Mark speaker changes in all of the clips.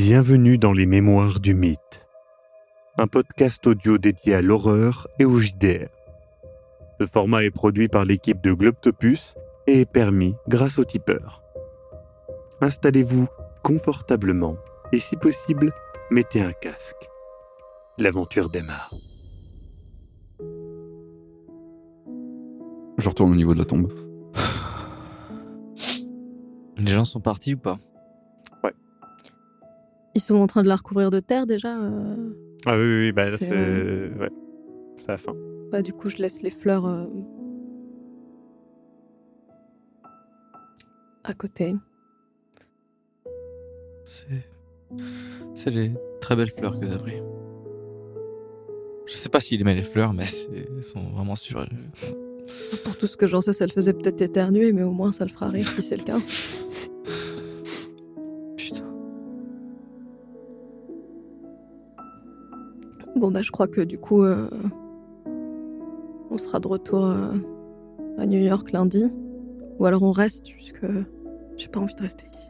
Speaker 1: Bienvenue dans les Mémoires du Mythe, un podcast audio dédié à l'horreur et au JDR. Ce format est produit par l'équipe de Globtopus et est permis grâce au tipeur. Installez-vous confortablement et si possible, mettez un casque. L'aventure démarre.
Speaker 2: Je retourne au niveau de la tombe.
Speaker 3: Les gens sont partis ou pas?
Speaker 4: Ils sont en train de la recouvrir de terre déjà. euh,
Speaker 1: Ah oui, oui, oui, bah, là,
Speaker 4: C'est,
Speaker 1: c'est
Speaker 4: euh,
Speaker 1: ouais. c'est la fin.
Speaker 4: Bah, du coup, je laisse les fleurs euh, à côté.
Speaker 3: C'est. C'est les très belles fleurs que t'as pris. Je sais pas s'il aimait les fleurs, mais c'est- elles sont vraiment sur.
Speaker 4: Pour tout ce que j'en sais, ça le faisait peut-être éternuer, mais au moins ça le fera rire si c'est le cas. Bon, bah, je crois que du coup, euh, on sera de retour euh, à New York lundi. Ou alors on reste, puisque j'ai pas envie de rester ici.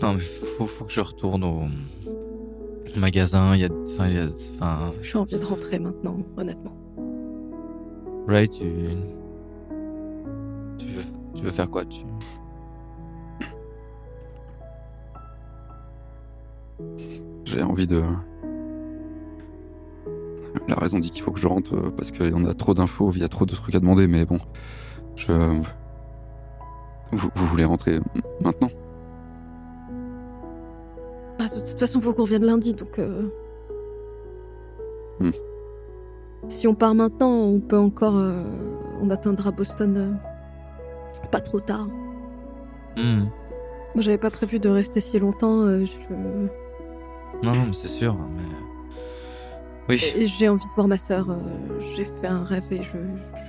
Speaker 3: Non, mais faut, faut que je retourne au magasin. Il y a. Enfin, il y a. Enfin.
Speaker 4: J'ai envie de rentrer maintenant, honnêtement.
Speaker 3: Ray, tu. Tu veux, tu veux faire quoi tu...
Speaker 2: J'ai envie de. La raison dit qu'il faut que je rentre euh, parce qu'il y en a trop d'infos, il y a trop de trucs à demander, mais bon. Je. Vous, vous voulez rentrer maintenant?
Speaker 4: Bah, de toute façon, faut qu'on revienne lundi, donc. euh,
Speaker 2: Hmm.
Speaker 4: Si on part maintenant, on peut encore. euh, On atteindra Boston euh, pas trop tard.
Speaker 3: Hmm.
Speaker 4: Moi, j'avais pas prévu de rester si longtemps. euh, je-
Speaker 3: Non, non, mais c'est sûr. Mais... Oui.
Speaker 4: J'ai envie de voir ma sœur. euh, J'ai fait un rêve et je,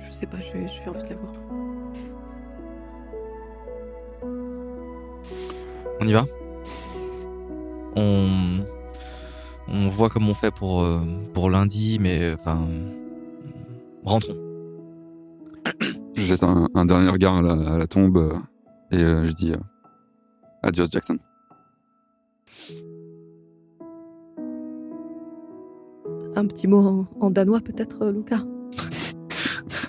Speaker 4: je sais pas, j'ai envie de la voir.
Speaker 3: On y va? On on voit comment on fait pour euh, pour lundi, mais enfin rentrons.
Speaker 2: Je jette un, un dernier regard à la, à la tombe euh, et euh, je dis euh, Adios Jackson.
Speaker 4: Un petit mot en, en danois, peut-être, euh, Lucas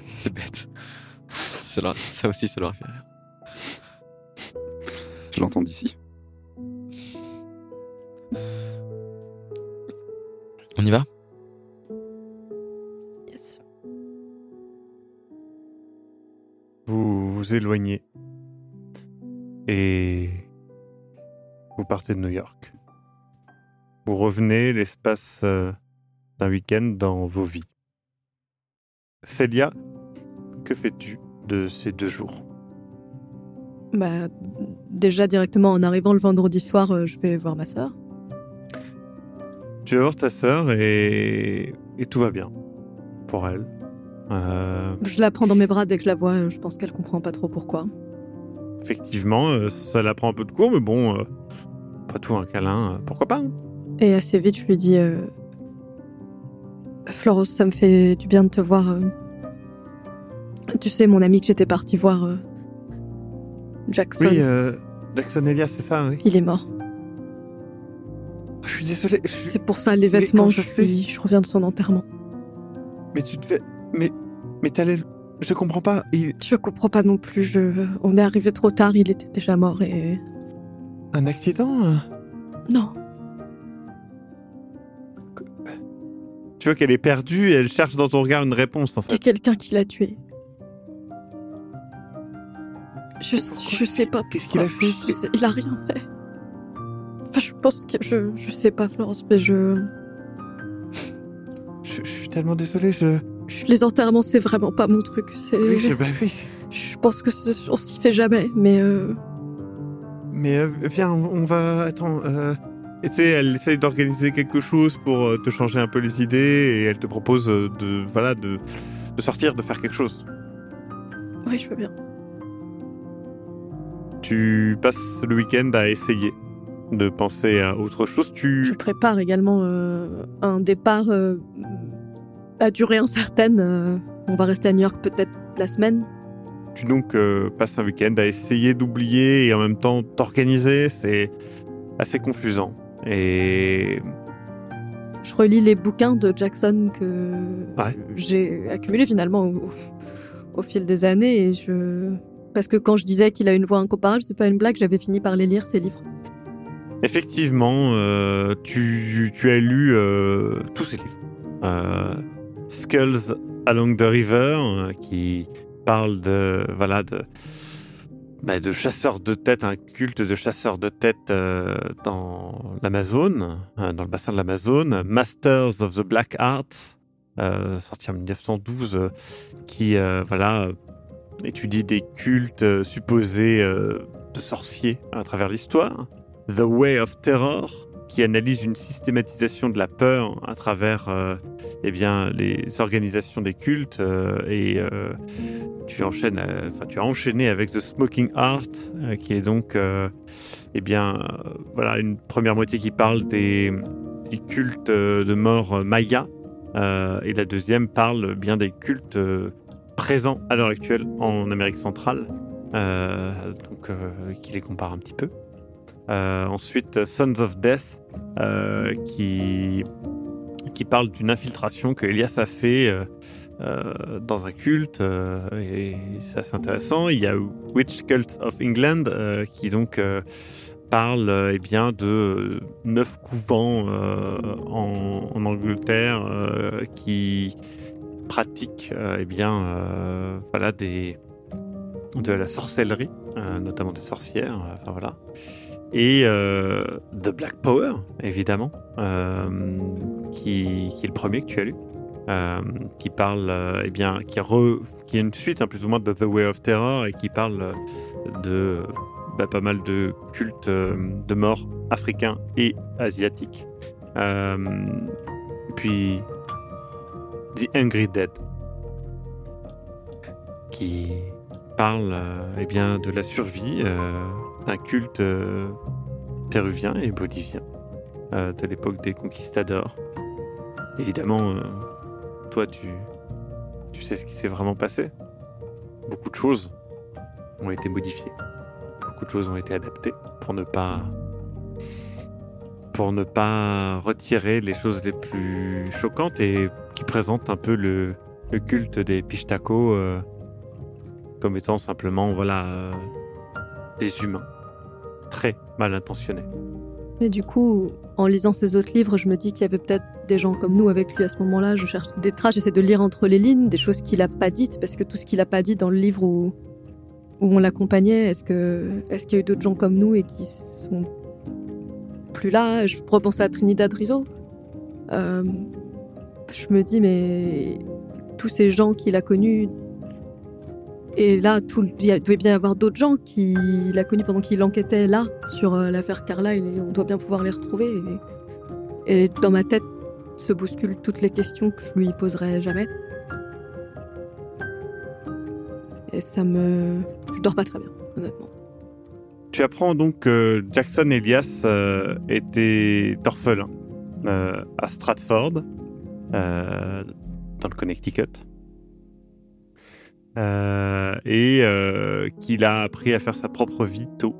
Speaker 3: C'est bête. Ça, leur- ça aussi, ça leur fait rire.
Speaker 2: Je l'entends d'ici.
Speaker 3: On y va?
Speaker 4: Yes.
Speaker 1: Vous vous éloignez et vous partez de New York. Vous revenez l'espace euh, d'un week-end dans vos vies. Célia, que fais-tu de ces deux jours?
Speaker 4: Bah, déjà directement en arrivant le vendredi soir, euh, je vais voir ma sœur.
Speaker 1: Tu vas voir ta sœur et, et tout va bien pour elle. Euh,
Speaker 4: Je la prends dans mes bras dès que je la vois. euh, Je pense qu'elle comprend pas trop pourquoi.
Speaker 1: effectivement, ça la prend un peu de court, mais bon, euh, pas tout un câlin, pourquoi pas hein?
Speaker 4: Et assez vite, je lui dis euh, Floros, ça me fait du bien de te voir. euh. Tu sais, mon ami que j'étais partie voir, euh, Jackson,
Speaker 1: Oui, euh, Jackson Elias, c'est ça, oui.
Speaker 4: il est mort.
Speaker 1: Je suis désolé. je
Speaker 4: C'est pour ça, les vêtements, je, suis- je reviens de son enterrement.
Speaker 1: Mais tu devais. Mais. Mais t'allais. Je comprends pas. Il...
Speaker 4: Je comprends pas non plus. Je... On est arrivé trop tard, il était déjà mort et.
Speaker 1: Un accident euh?
Speaker 4: Non,
Speaker 1: Tu vois qu'elle est perdue et elle cherche dans ton regard une réponse en
Speaker 4: il y a
Speaker 1: fait.
Speaker 4: quelqu'un qui l'a tué. Je, je sais pas.
Speaker 1: Qu'est-ce qu'il a fait
Speaker 4: Je sais- Il a rien fait. Enfin, je pense que. Je, je sais pas, Florence, mais je.
Speaker 1: Je, je suis tellement désolé. Je.
Speaker 4: je- Les enterrements, c'est vraiment pas mon truc. C'est.
Speaker 1: Oui, je... bah oui.
Speaker 4: Je pense que on s'y fait jamais, mais. euh,
Speaker 1: Mais euh, viens, on on va. Attends. Euh... Et tu elle essaye d'organiser quelque chose pour euh, te changer un peu les idées et elle te propose euh, de. Voilà, de. De sortir, de faire quelque chose.
Speaker 4: Oui, je veux bien.
Speaker 1: Tu passes le week-end à essayer de penser à autre chose. Tu.
Speaker 4: Je prépare également euh, un départ euh, à durée incertaine. euh, on va rester à New York peut-être la semaine.
Speaker 1: tu donc passes un week-end à essayer d'oublier et en même temps t'organiser. C'est assez confusant. Et
Speaker 4: Je relis les bouquins de Jackson que
Speaker 1: Ouais.
Speaker 4: j'ai accumulés finalement au, au fil des années et je parce que quand je disais qu'il a une voix incomparable, c'est pas une blague, j'avais fini par les lire ces livres.
Speaker 1: effectivement, euh, tu, tu as lu euh, tous ces livres. Euh, Skulls Along the River, qui parle de voilà de bah, de chasseurs de têtes, un culte de chasseurs de têtes euh, dans l'Amazone, euh, dans le bassin de l'Amazone. Masters of the Black Arts, euh, sorti en 1912, euh, qui voilà étudie des cultes supposés de sorciers à travers l'histoire. The Way of Terror, qui analyse une systématisation de la peur à travers euh, eh bien, les organisations des cultes euh, et euh, tu enchaînes, euh, enfin tu as enchaîné avec The Smoking Art, qui est donc eh bien voilà une première moitié qui parle des, cultes de mort maya et la deuxième parle bien des cultes présents à l'heure actuelle en Amérique centrale, donc qui les compare un petit peu. Ensuite, Sons of Death, euh, qui, qui parle d'une infiltration que Elias a fait euh, euh, dans un culte, et c'est assez intéressant. Il y a Witch Cult of England, qui donc parle eh bien, de neuf couvents en, Angleterre qui pratiquent eh bien, voilà, de la sorcellerie, notamment des sorcières. Enfin voilà et euh, The Black Power, évidemment, euh, qui, est le premier que tu as lu, euh, qui parle, eh bien, qui, re, qui est une suite, hein, plus ou moins, de The Way of Terror, et qui parle de bah, pas mal de cultes de morts africains et asiatiques. Euh, puis The Angry Dead, qui parle eh bien, de la survie d'un culte euh, péruvien et bolivien euh, de l'époque des conquistadors. Évidemment, euh, toi, tu, sais ce qui s'est vraiment passé. Beaucoup de choses ont été modifiées. Beaucoup de choses ont été adaptées pour ne pas retirer les choses les plus choquantes et qui présentent un peu le, culte des Pishtako euh, comme étant simplement voilà des humains très mal intentionnés.
Speaker 4: Mais du coup, en lisant ces autres livres, je me dis qu'il y avait peut-être des gens comme nous avec lui à ce moment-là. Je cherche des traces, j'essaie de lire entre les lignes, des choses qu'il a pas dites, parce que tout ce qu'il a pas dit dans le livre où, où on l'accompagnait, est-ce est-ce qu'il y a eu d'autres gens comme nous et qui sont plus là? Je repense à Trinidad Rizzo. Euh, je me dis, mais tous ces gens qu'il a connus. Et là, il devait bien y avoir d'autres gens qu'il a connus pendant qu'il enquêtait là sur euh, l'affaire Carlyle on doit bien pouvoir les retrouver. Et, et dans ma tête se bousculent toutes les questions que je lui poserai jamais. Et ça me. Je dors pas très bien, honnêtement.
Speaker 1: Tu apprends donc que Jackson Elias euh, était orphelin euh, à Stratford, euh, dans le Connecticut, Euh, et euh, qu'il a appris à faire sa propre vie tôt.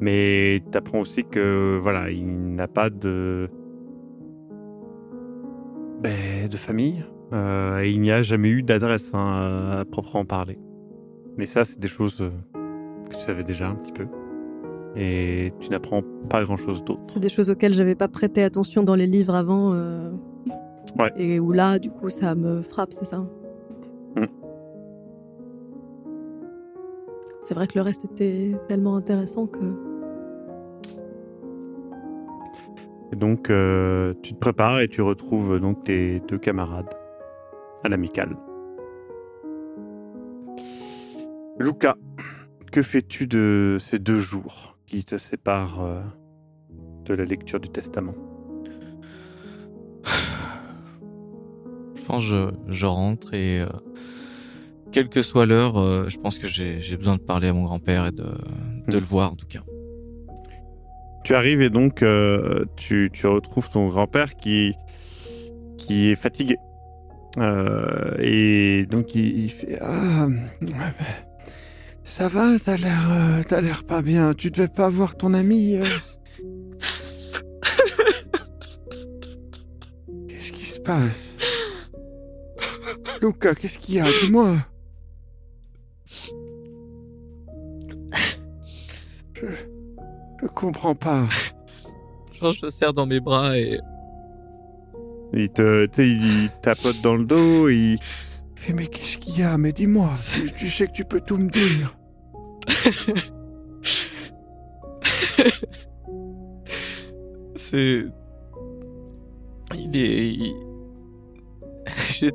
Speaker 1: Mais tu apprends aussi que voilà, il n'a pas de ben, de famille euh, et il n'y a jamais eu d'adresse hein, à proprement parler. Mais ça, c'est des choses que tu savais déjà un petit peu. Et tu n'apprends pas grand-chose d'autre.
Speaker 4: C'est des choses auxquelles j'avais pas prêté attention dans les livres avant.
Speaker 1: Ouais.
Speaker 4: Et où là, du coup, ça me frappe, c'est ça? C'est vrai que le reste était tellement intéressant que.
Speaker 1: Et donc, euh, tu te prépares et tu retrouves donc tes deux camarades à l'amicale. Luca, que fais-tu de ces deux jours qui te séparent euh, de la lecture du testament?
Speaker 3: Je pense que je, je rentre et euh, quelle que soit l'heure, euh, je pense que j'ai besoin de parler à mon grand-père et de, de
Speaker 1: Mm.
Speaker 3: le voir en tout cas.
Speaker 1: Tu arrives et donc euh, tu, tu retrouves ton grand-père qui, qui est fatigué. Euh, et donc il, il fait ah ça va t'as l'air t'as l'air pas bien tu devais pas voir ton ami qu'est-ce qui se passe? Luca qu'est-ce qu'il y a? Dis-moi je je comprends pas
Speaker 3: Je je le serre dans mes bras et
Speaker 1: il te tu sais, il tapote dans le dos il il fait mais qu'est-ce qu'il y a? Mais dis-moi tu, tu sais que tu peux tout me dire
Speaker 3: c'est. Il est. il-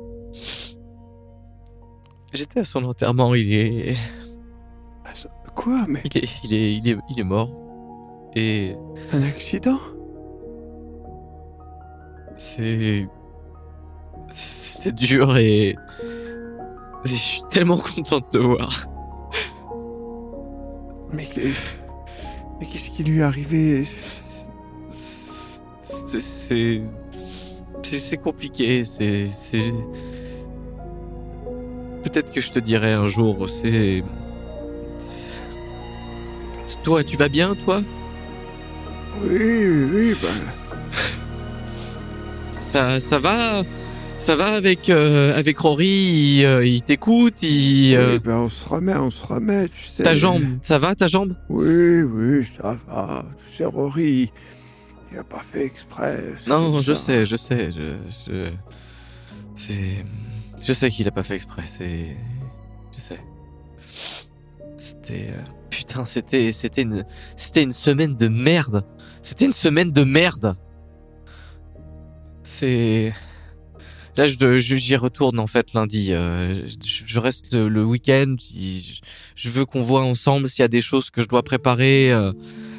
Speaker 3: J'étais à son enterrement, il est.
Speaker 1: quoi mais
Speaker 3: Il est, il est, il est, il est mort. Et
Speaker 1: un accident?
Speaker 3: C'est. C'est dur et. Je suis tellement content de te voir.
Speaker 1: Mais, mais qu'est-ce qui lui est arrivé?
Speaker 3: C'est. C'est compliqué, c'est- Peut-être que je te dirai un jour, c'est. Toi, tu vas bien, toi
Speaker 1: Oui, oui, bah,
Speaker 3: Ça, ça va Ça va avec, euh, avec Rory Il, euh, il t'écoute il, euh,
Speaker 1: oui, bah, on se remet, on se remet, tu sais.
Speaker 3: Ta jambe, ça va ta jambe?
Speaker 1: Oui, oui, ça va. Tu sais, Rory, il a pas fait exprès. c'est
Speaker 3: Non,
Speaker 1: comme
Speaker 3: je
Speaker 1: ça.
Speaker 3: sais, je sais. Je, je... C'est. Je sais qu'il a pas fait exprès, c'est. Je sais. C'était. euh, Putain, c'était. C'était une. C'était une semaine de merde. C'était une semaine de merde. C'est. Là, je, j'y retourne en fait lundi. euh, je, je reste le, week-end. Je, je veux qu'on voit ensemble s'il y a des choses que je dois préparer euh,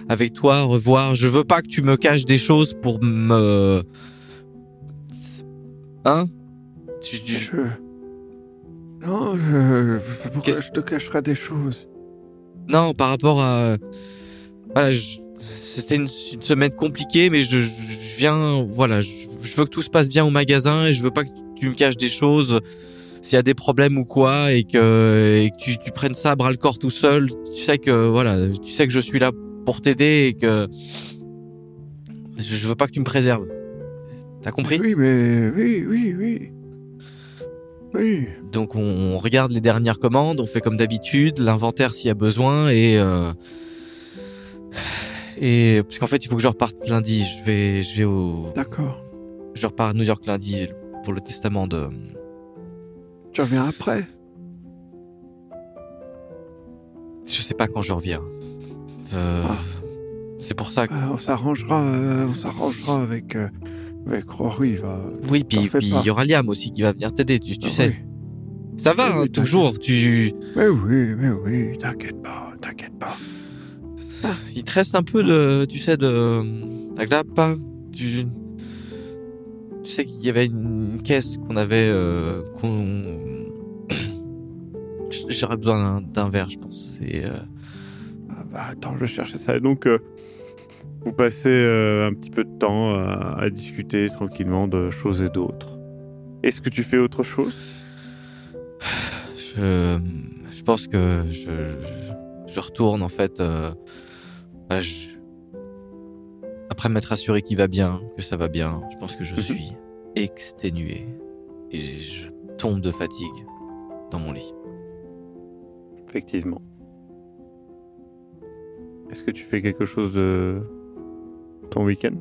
Speaker 3: avec toi, revoir. Je veux pas que tu me caches des choses pour me. Hein? Tu, tu-
Speaker 1: Je... Non, je... pourquoi je te cacherai des choses?
Speaker 3: Non, par rapport à. Voilà, c'était une, semaine compliquée, mais je, viens. Voilà, je, veux que tout se passe bien au magasin et je veux pas que tu me caches des choses s'il y a des problèmes ou quoi et que, tu, prennes ça à bras le corps tout seul. Tu sais que voilà, tu sais que je suis là pour t'aider et que je, je veux pas que tu me préserves. T'as compris?
Speaker 1: Oui, mais oui, oui, oui. Oui.
Speaker 3: Donc on, on regarde les dernières commandes, on fait comme d'habitude, l'inventaire s'il y a besoin et euh, et parce qu'en fait il faut que je reparte lundi. Je vais je vais au
Speaker 1: D'accord.
Speaker 3: je repars à New York lundi pour le testament de.
Speaker 1: Tu reviens après?
Speaker 3: Je sais pas quand je reviens. Euh,
Speaker 1: Ah.
Speaker 3: C'est pour ça que
Speaker 1: Euh, On s'arrangera, euh, on s'arrangera avec, avec Rory. Va...
Speaker 3: oui puis il y aura Liam aussi qui va venir t'aider. Tu, tu
Speaker 1: Ah
Speaker 3: sais.
Speaker 1: oui.
Speaker 3: Ça va hein, toujours. Tu
Speaker 1: Mais oui, mais oui, t'inquiète pas, t'inquiète pas.
Speaker 3: il te reste un peu de tu sais de la glape. hein Tu tu sais qu'il y avait une caisse qu'on avait euh, qu'on j'aurais besoin d'un- d'un verre je pense. Et euh,
Speaker 1: Ah bah, attends, je cherchais ça. Donc, euh, vous passez euh, un petit peu de temps à, à discuter tranquillement de choses et d'autres. Est-ce que tu fais autre chose?
Speaker 3: Je, je pense que je, je, je retourne en fait. euh, voilà, je- après m'être assuré qu'il va bien, que ça va bien, je pense que je
Speaker 1: Mhm.
Speaker 3: suis exténué et je tombe de fatigue dans mon lit.
Speaker 1: Effectivement. Est-ce que tu fais quelque chose de ton week-end?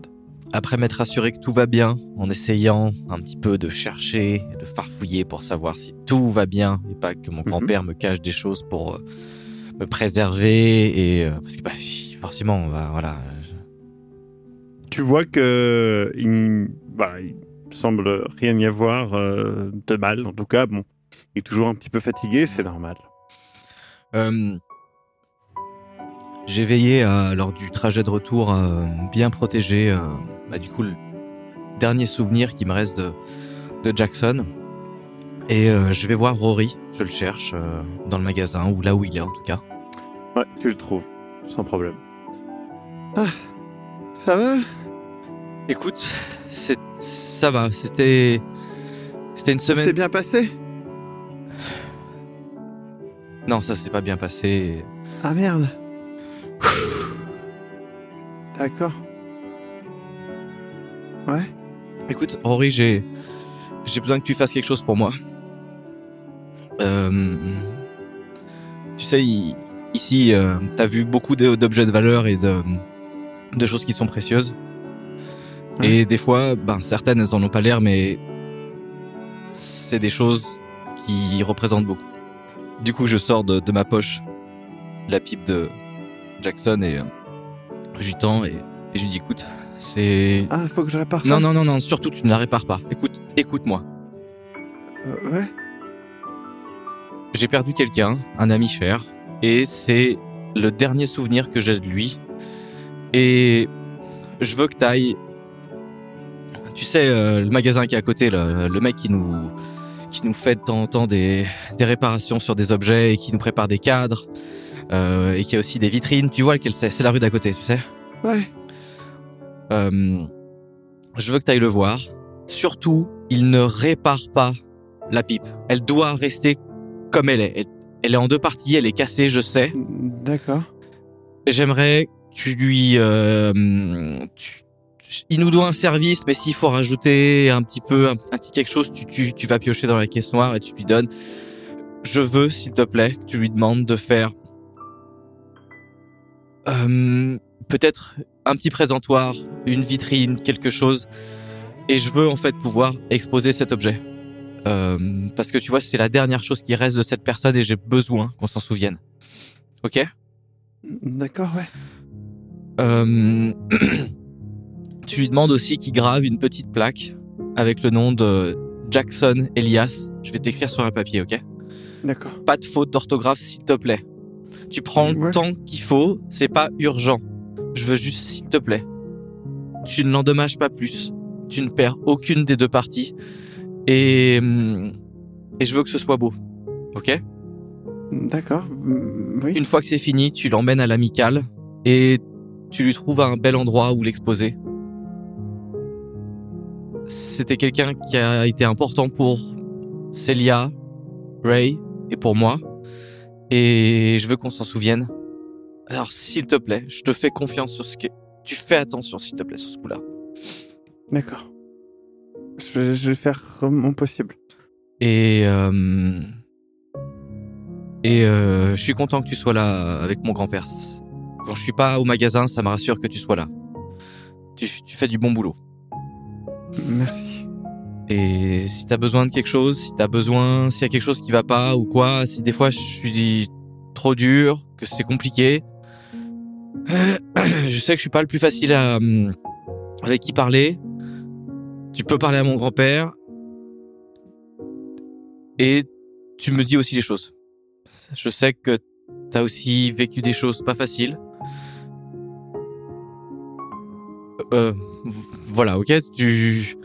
Speaker 3: Après m'être assuré que tout va bien, en essayant un petit peu de chercher, de farfouiller pour savoir si tout va bien et pas que mon grand-père me cache des choses pour euh, me préserver et euh, parce que bah, forcément, on va voilà. je-
Speaker 1: Tu vois que il, bah, il semble rien y avoir euh, de mal. En tout cas, bon, il est toujours un petit peu fatigué, c'est normal.
Speaker 3: Euh, J'ai veillé à, lors du trajet de retour à bien protéger euh, bah, du coup le dernier souvenir qui me reste de, de Jackson. Et euh, je vais voir Rory, je le cherche euh, dans le magasin ou là où il est en tout cas.
Speaker 1: Ouais, tu le trouves, sans problème. Ah, ça va?
Speaker 3: Écoute, c'est ça va, c'était C'était une
Speaker 5: Ça
Speaker 3: semaine.
Speaker 5: s'est bien passé?
Speaker 3: Non, ça s'est pas bien passé.
Speaker 5: Ah merde. D'accord. Ouais.
Speaker 3: Écoute, Rory, j'ai j'ai besoin que tu fasses quelque chose pour moi. Euh, tu sais, ici, euh, t'as vu beaucoup d'objets de valeur et de de choses qui sont précieuses.
Speaker 5: Ouais.
Speaker 3: Et des fois, ben certaines, elles en ont pas l'air, mais c'est des choses qui représentent beaucoup. Du coup, je sors de, de ma poche la pipe de Jackson et euh, tends et, et je lui dis, écoute, c'est
Speaker 5: Ah, faut que je répare ça
Speaker 3: non, non, non, non, surtout tu ne la répares pas. Écoute, écoute-moi.
Speaker 5: Euh, ouais.
Speaker 3: J'ai perdu quelqu'un, un ami cher, et c'est le dernier souvenir que j'ai de lui. Et je veux que t'ailles. Tu sais, euh, le magasin qui est à côté, là, le mec qui nous qui nous fait de temps en temps des, des réparations sur des objets et qui nous prépare des cadres euh, et qui a aussi des vitrines. Tu vois lequel c'est C'est la rue d'à côté, tu sais.
Speaker 5: Ouais.
Speaker 3: Euh, je veux que tu ailles le voir. Surtout, il ne répare pas la pipe. Elle doit rester comme elle est. Elle, elle est en deux parties, elle est cassée, je sais.
Speaker 5: D'accord.
Speaker 3: J'aimerais que tu lui... euh, tu- il nous doit un service, mais s'il faut rajouter un petit peu, un, un petit quelque chose, tu, tu, tu vas piocher dans la caisse noire et tu lui donnes. Je veux, s'il te plaît, que tu lui demandes de faire euh, peut-être un petit présentoir, une vitrine, quelque chose. Et je veux en fait pouvoir exposer cet objet. Euh, parce que tu vois, c'est la dernière chose qui reste de cette personne et j'ai besoin qu'on s'en souvienne. Ok?
Speaker 5: D'accord, ouais.
Speaker 3: Euh, Tu lui demandes aussi qu'il grave une petite plaque avec le nom de Jackson Elias. Je vais t'écrire sur un papier, ok?
Speaker 5: D'accord.
Speaker 3: Pas de faute d'orthographe, s'il te plaît. Tu prends le temps qu'il faut, c'est pas urgent. Je veux juste, s'il te plaît. Tu ne l'endommages pas plus. Tu ne perds aucune des deux parties. Et, hum, et je veux que ce soit beau. Ok?
Speaker 5: D'accord. Mm, Oui.
Speaker 3: Une fois que c'est fini, tu l'emmènes à l'amicale et tu lui trouves un bel endroit où l'exposer. C'était quelqu'un qui a été important pour Celia, Ray et pour moi. Et je veux qu'on s'en souvienne. Alors, s'il te plaît, je te fais confiance sur ce que... Tu fais attention, s'il te plaît, sur ce coup-là.
Speaker 5: D'accord. Je vais, je vais faire mon possible.
Speaker 3: Et... euh, Et euh, je suis content que tu sois là avec mon grand-père. Quand je suis pas au magasin, ça me rassure que tu sois là. Tu, tu fais du bon boulot.
Speaker 5: Merci.
Speaker 3: Et si t'as besoin de quelque chose, si t'as besoin, s'il y a quelque chose qui va pas ou quoi, si des fois je suis trop dur, que c'est compliqué, je sais que je suis pas le plus facile à hum, avec qui parler. Tu peux parler à mon grand-père et tu me dis aussi les choses. Je sais que t'as aussi vécu des choses pas faciles. Euh, voilà, ok, tu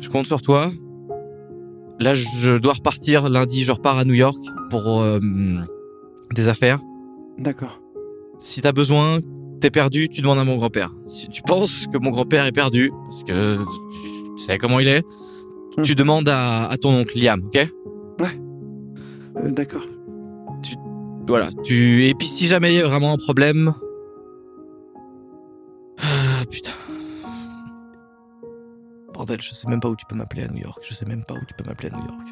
Speaker 3: je compte sur toi. Là, je dois repartir lundi. Je repars à New York pour euh, des affaires.
Speaker 5: D'accord.
Speaker 3: Si t'as besoin, t'es perdu, tu demandes à mon grand-père. Si tu penses que mon grand-père est perdu, parce que tu sais comment il est, tu
Speaker 5: Hmm.
Speaker 3: demandes à, à ton oncle Liam, ok?
Speaker 5: Euh, D'accord.
Speaker 3: Voilà. Tu et puis si jamais il y a vraiment un problème, Bordel, je sais même pas où tu peux m'appeler à New York. Je sais même pas où tu peux m'appeler à New York.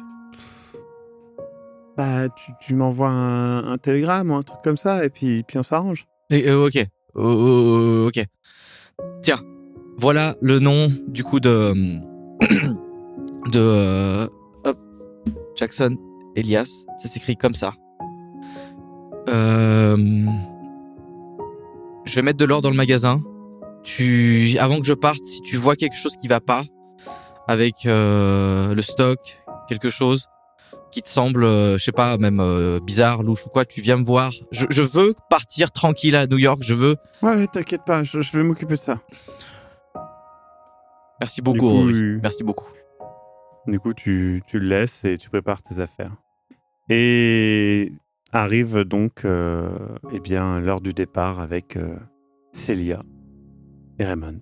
Speaker 5: Bah, tu, tu m'envoies un, un télégramme ou un truc comme ça, et puis, puis on s'arrange.
Speaker 3: Euh, ok. Oh, oh, ok. Tiens, voilà le nom du coup de de euh, hop, Jackson Elias. Ça s'écrit comme ça. Euh, je vais mettre de l'or dans le magasin. Tu, avant que je parte, si tu vois quelque chose qui va pas avec euh, le stock, quelque chose qui te semble, euh, je sais pas, même euh, bizarre, louche ou quoi, tu viens me voir. Je, je veux partir tranquille à New York. Je veux.
Speaker 5: Ouais, t'inquiète pas, je, je vais m'occuper de ça.
Speaker 3: Merci beaucoup.
Speaker 1: coup,
Speaker 3: Rory. Merci beaucoup.
Speaker 1: Du coup, tu, tu le laisses et tu prépares tes affaires. Et arrive donc euh, eh bien l'heure du départ avec euh, Celia et Raymond.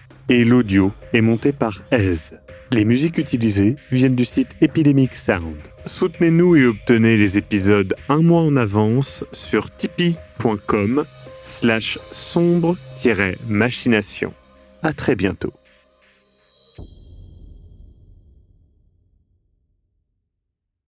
Speaker 1: et l'audio est monté par Aise. Les musiques utilisées viennent du site Epidemic Sound. Soutenez-nous et obtenez les épisodes un mois en avance sur tipeee.com slash sombre-machination. À très bientôt.